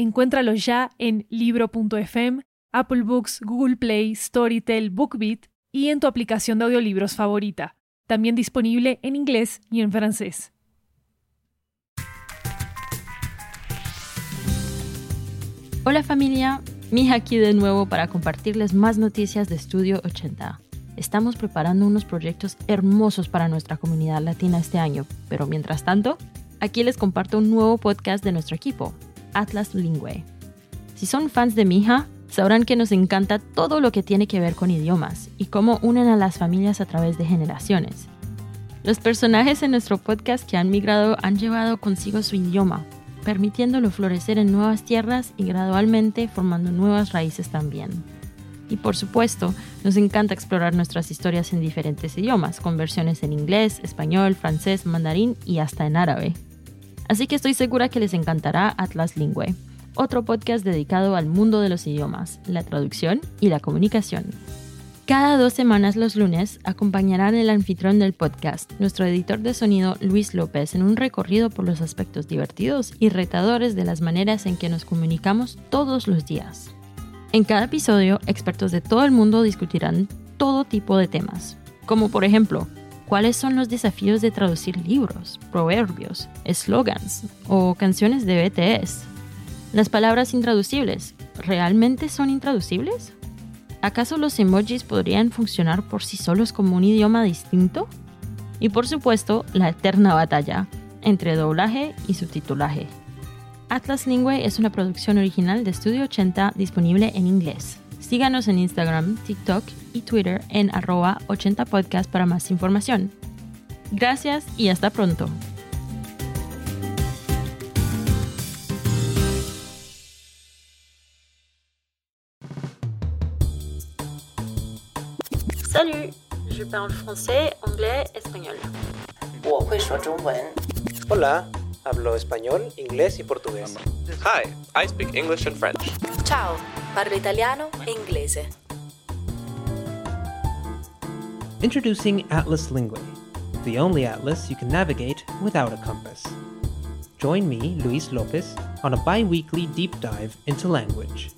Encuéntralo ya en libro.fm, Apple Books, Google Play, Storytel, BookBeat y en tu aplicación de audiolibros favorita. También disponible en inglés y en francés. Hola familia, Mija aquí de nuevo para compartirles más noticias de Estudio 80. Estamos preparando unos proyectos hermosos para nuestra comunidad latina este año, pero mientras tanto, aquí les comparto un nuevo podcast de nuestro equipo, Atlas Lingüe. Si son fans de Mija, sabrán que nos encanta todo lo que tiene que ver con idiomas y cómo unen a las familias a través de generaciones. Los personajes en nuestro podcast que han migrado han llevado consigo su idioma, permitiéndolo florecer en nuevas tierras y gradualmente formando nuevas raíces también. Y por supuesto, nos encanta explorar nuestras historias en diferentes idiomas, con versiones en inglés, español, francés, mandarín y hasta en árabe. Así que estoy segura que les encantará Atlas Lingüe, otro podcast dedicado al mundo de los idiomas, la traducción y la comunicación. Cada dos semanas los lunes acompañarán el anfitrión del podcast, nuestro editor de sonido Luis López, en un recorrido por los aspectos divertidos y retadores de las maneras en que nos comunicamos todos los días. En cada episodio, expertos de todo el mundo discutirán todo tipo de temas, como por ejemplo, cuáles son los desafíos de traducir libros, proverbios, slogans o canciones de BTS. Las palabras intraducibles, ¿realmente son intraducibles? ¿Acaso los emojis podrían funcionar por sí solos como un idioma distinto? Y por supuesto, la eterna batalla entre doblaje y subtitulaje. Atlas Lingüe es una producción original de Studio 80 disponible en inglés. Síganos en Instagram, TikTok y Twitter en arroba 80podcast para más información. Gracias y hasta pronto. Salut, je parle français, anglais, espagnol. Hola, hablo español, inglés y portugués. Hi, I speak English and French. Ciao, parlo italiano e inglese. Introducing Atlas Lingüe, the only atlas you can navigate without a compass. Join me, Luis Lopez, on a bi weekly deep dive into language.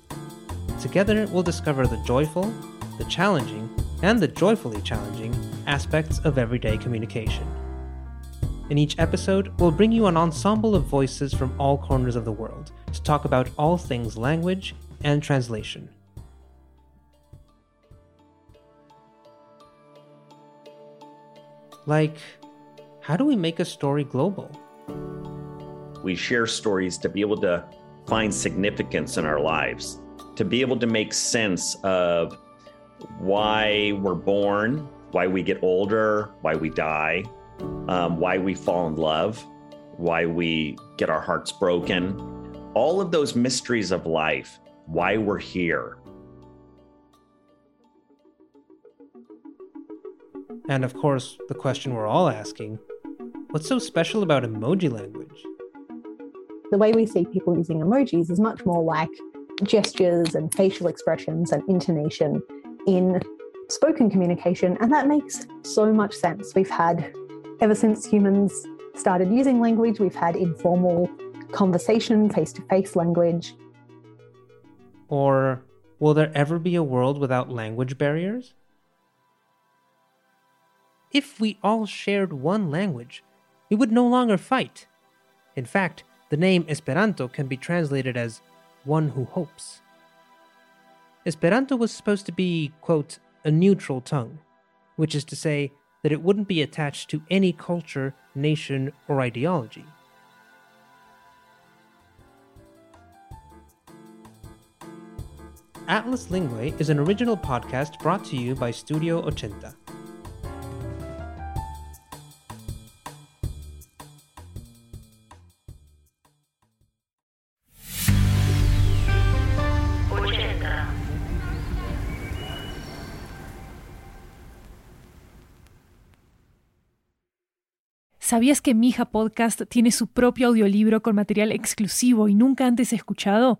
Together, we'll discover the joyful, the challenging, and the joyfully challenging aspects of everyday communication. In each episode, we'll bring you an ensemble of voices from all corners of the world to talk about all things language and translation. Like, how do we make a story global? We share stories to be able to find significance in our lives, to be able to make sense of why we're born, why we get older, why we die, um, why we fall in love, why we get our hearts broken, all of those mysteries of life, why we're here. And of course, the question we're all asking what's so special about emoji language? The way we see people using emojis is much more like gestures and facial expressions and intonation in spoken communication. And that makes so much sense. We've had, ever since humans started using language, we've had informal conversation, face to face language. Or will there ever be a world without language barriers? If we all shared one language, we would no longer fight. In fact, the name Esperanto can be translated as one who hopes. Esperanto was supposed to be, quote, a neutral tongue, which is to say that it wouldn't be attached to any culture, nation, or ideology. Atlas Lingway is an original podcast brought to you by Studio Ochenta. ¿Sabías que Mija Podcast tiene su propio audiolibro con material exclusivo y nunca antes escuchado?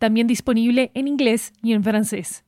También disponible en inglés y en francés.